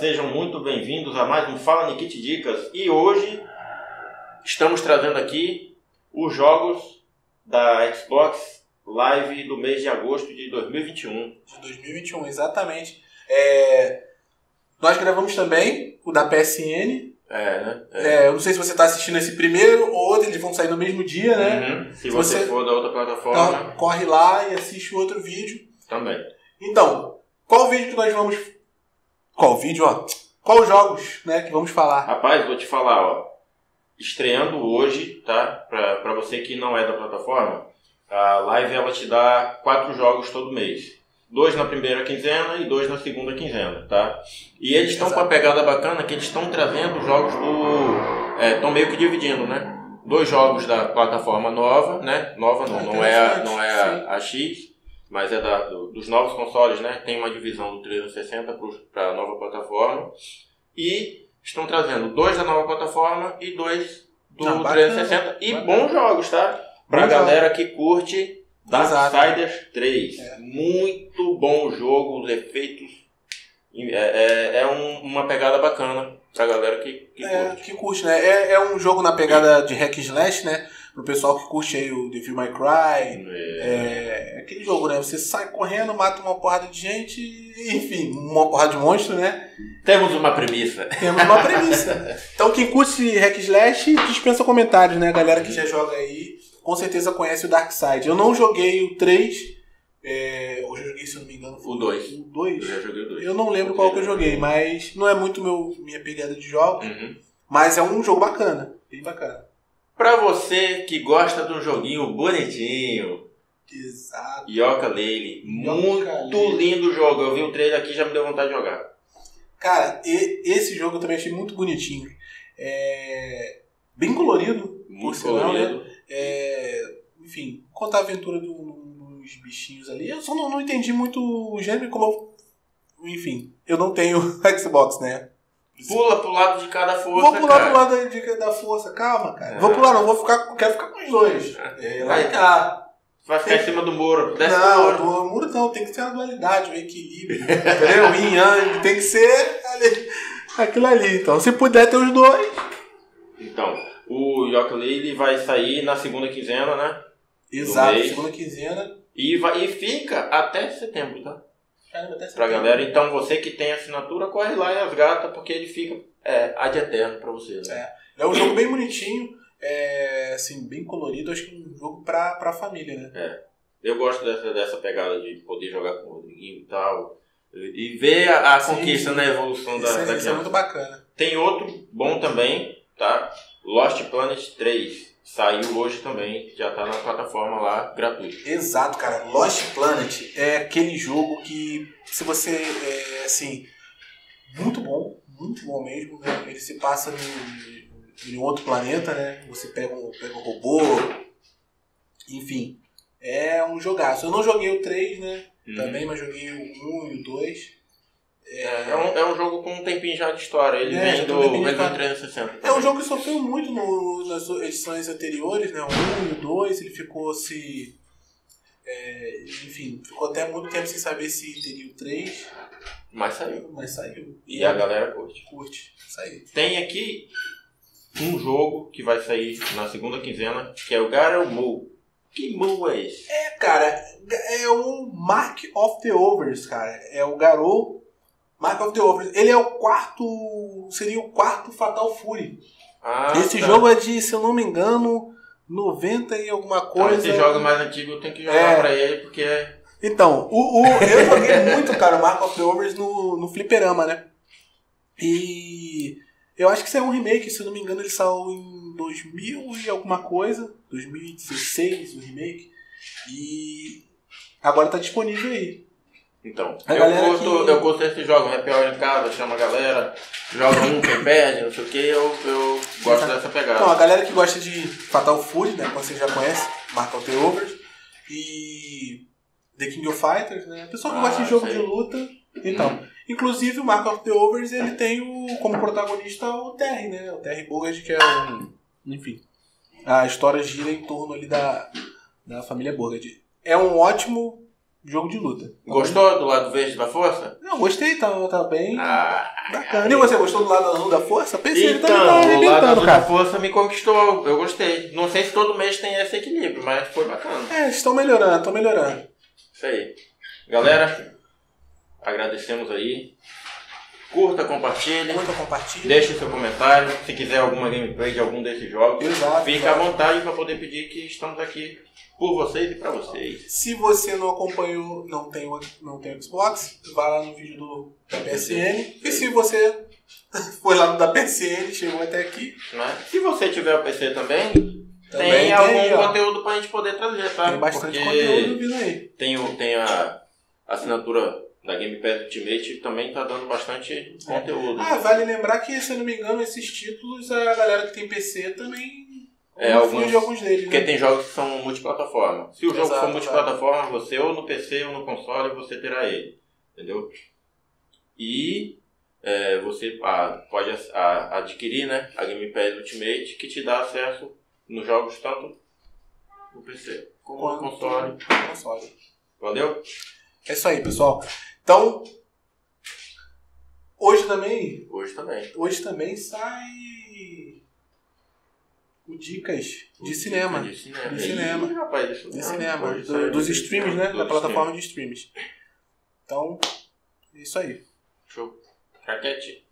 muito bem-vindos a mais um Fala Nikit Dicas. E hoje estamos trazendo aqui os jogos da Xbox Live do mês de agosto de 2021. De 2021, exatamente. É, Nós gravamos também o da PSN. É, né? É, eu não sei se você está assistindo esse primeiro ou outro, eles vão sair no mesmo dia, né? Uhum. Se, Se você, você- for da outra plataforma, Então, corre lá e assiste o outro vídeo. também. Então, qual vídeo que nós vamos. Qual vídeo, ó? Qual jogos, né, que vamos falar? Rapaz, vou te falar, ó. Estreando hoje, tá? Pra, pra você que não é da plataforma, a live ela te dá quatro jogos todo mês. Dois na primeira quinzena e dois na segunda quinzena, tá? E eles estão com a pegada bacana que eles estão trazendo jogos do. Estão meio que dividindo, né? Dois jogos da plataforma nova, né? Nova não, não é, a, interessante, não é a, a X, mas é da, do- dos novos consoles, né? Tem uma divisão do 360 para a nova plataforma. E estão trazendo dois da nova plataforma e dois do Ah, bacana, 360. E bacana. bons jogos, tá? Pra Bons galera que curte. Darksiders 3. É. Muito bom jogo, os efeitos. É, é, é um- uma pegada bacana pra galera que, que É, curte. que curte, né? É, é um jogo na pegada de hack and slash, né? Pro pessoal que curte aí o Devil May Cry. É. É aquele jogo, né? Você sai correndo, mata uma porrada de gente, enfim, uma porrada de monstro, né? Temos uma premissa. Temos uma premissa. Então quem curte hack and slash dispensa comentários, né? A galera que já joga aí com certeza conhece o Darkseid. Eu não joguei o 3, é, hoje eu joguei, se eu não me engano, foi O dois. O Eu 2. já joguei o dois. Eu não lembro qual que eu joguei, mas não é muito meu, minha pegada de jogos. Uhum. Mas é um jogo bacana, bem bacana. Pra você que gosta de um joguinho bonitinho, Exato. Yoka Lele, muito lindo o jogo. Eu vi o trailer aqui e já me deu vontade de jogar. Cara, e- esse jogo eu também achei muito bonitinho. É bem colorido, Muito sinal, né? colorido. É, enfim, contar a aventura do- dos bichinhos ali. Eu só não, não entendi muito o gênero, como eu, Enfim, eu não tenho Xbox, né? Pula pro lado de cada força, vou pular cara. pro lado da, de- da força, calma, cara. É. Vou pular, não, vou ficar. Quero ficar com os dois. É, lá e cá. Vai ficar em cima do muro. Desce o Não, muro. do muro não, tem que ter uma dualidade, um equilíbrio. entendeu? Yin Yang, tem que ser ali, aquilo ali. Então, se puder ter os dois. Então, o Yoka Lele vai sair na segunda quinzena, né? Exato, segunda quinzena. E, vai, e fica até setembro, tá? Caramba, até Pra setembro. galera. Então, você que tem assinatura, corre lá e resgata, porque ele fica é, ad eterno pra você. Né? É um jogo bem bonitinho, é, assim, bem colorido. Acho que é um jogo pra, pra família, né? Eu gosto dessa, dessa pegada de poder jogar com o Rodriguinho e tal. E ver a, a Sim, conquista sim. na evolução da, Isso, da é, isso é muito bacana. Tem outro bom também, tá? Lost Planet 3. Saiu hoje também, já tá na plataforma lá, gratuito. Exato, cara. Lost Planet é aquele jogo que, se você, é, assim, muito bom, muito bom mesmo. Né? Ele se passa em, em outro planeta, né? Você pega um, pega um robô, enfim. É um jogaço. Eu não joguei o 3, né? Também, mas joguei o 1 e o 2. É, um, é um jogo com um tempinho já de história. Ele É, vem do, um vem do história. 360. É um jogo que sofreu muito no- nas edições anteriores, né? O 1 e o 2, ele ficou se. é, enfim, ficou até muito tempo sem saber se teria o 3, Mas saiu. mas saiu. E a galera curte. curte, saiu. Tem aqui um jogo que vai sair na segunda quinzena, que é o Garou Moo. Que Moo é esse? É, cara, é o Mark of the Overs, cara. É o Garou Mark of the Overs. Ele é o quarto. Seria o quarto Fatal Fury. Ah, Esse tá. jogo é de, se eu não me engano, 90 e alguma Ah, coisa. esse jogo mais antigo eu tenho que jogar É. pra ele, porque é Então, o, o- eu joguei muito, cara, o Mark of the Overs no, no Fliperama, né? E eu acho que isso é um remake, se eu não me engano, ele saiu em 2000 e alguma coisa, 2016, o remake. E agora tá disponível aí. Então, A eu curto, que- eu curto esse jogo, happy hour em casa, chama a galera, joga um, quem perde, não sei o que, eu, eu gosto dessa pegada. Então, a galera que gosta de Fatal Fury, né, como você já conhece, Mark of the Overs, e The King of Fighters, né? Pessoal que Ah, gosta de jogo sei. de luta. Então, inclusive o Mark of the Overs, ele tem o, como protagonista o Terry, né? O Terry Bogard, que é um... Enfim, a história gira em torno ali da, da família Bogard. É um ótimo jogo de luta. Gostou do lado verde da força? Não, gostei, tá, tá bem Ah, bacana. E você gostou do lado azul da força? Pensei, ele Então, também tá o lado azul da cara. força me conquistou. Eu gostei. Não sei se todo mês tem esse equilíbrio, mas foi bacana. É, estão melhorando, estão melhorando. Isso aí. Galera, agradecemos aí. Curta, compartilhe. Curta, compartilha. Deixe seu comentário. Se quiser alguma gameplay de algum desses jogos, Exato. fique à vontade para poder pedir que estamos aqui por vocês e para vocês. Se você não acompanhou, não tem, o- não tem Xbox, vá lá no vídeo do da PSN. E se você foi lá no da PSN, chegou até aqui, Né? Se você tiver o PC também, também tem, algum ó, conteúdo pra gente poder trazer, tá? Tem bastante Porque conteúdo vindo aí. Tem, tem a assinatura da Game Pass Ultimate também tá dando bastante conteúdo. Ah, vale lembrar que, se eu não me engano, esses títulos, a galera que tem PC também É, alguns- de alguns deles, Porque né? tem jogos que são multiplataforma. Se o jogo Exato, for multiplataforma, você ou no PC ou no console, você terá ele. Entendeu? E é, você ah, pode adquirir né, a Game Pass Ultimate, que te dá acesso nos jogos tanto no PC como no console. console. Valeu? É isso aí, pessoal. Então, hoje também, Hoje também. hoje também sai o dicas de cinema. De cinema. De cinema. Ih, rapaz, isso De cinema, do- saiu dos streams, né? Da plataforma de streams. Então, é isso aí. Show. Raquete.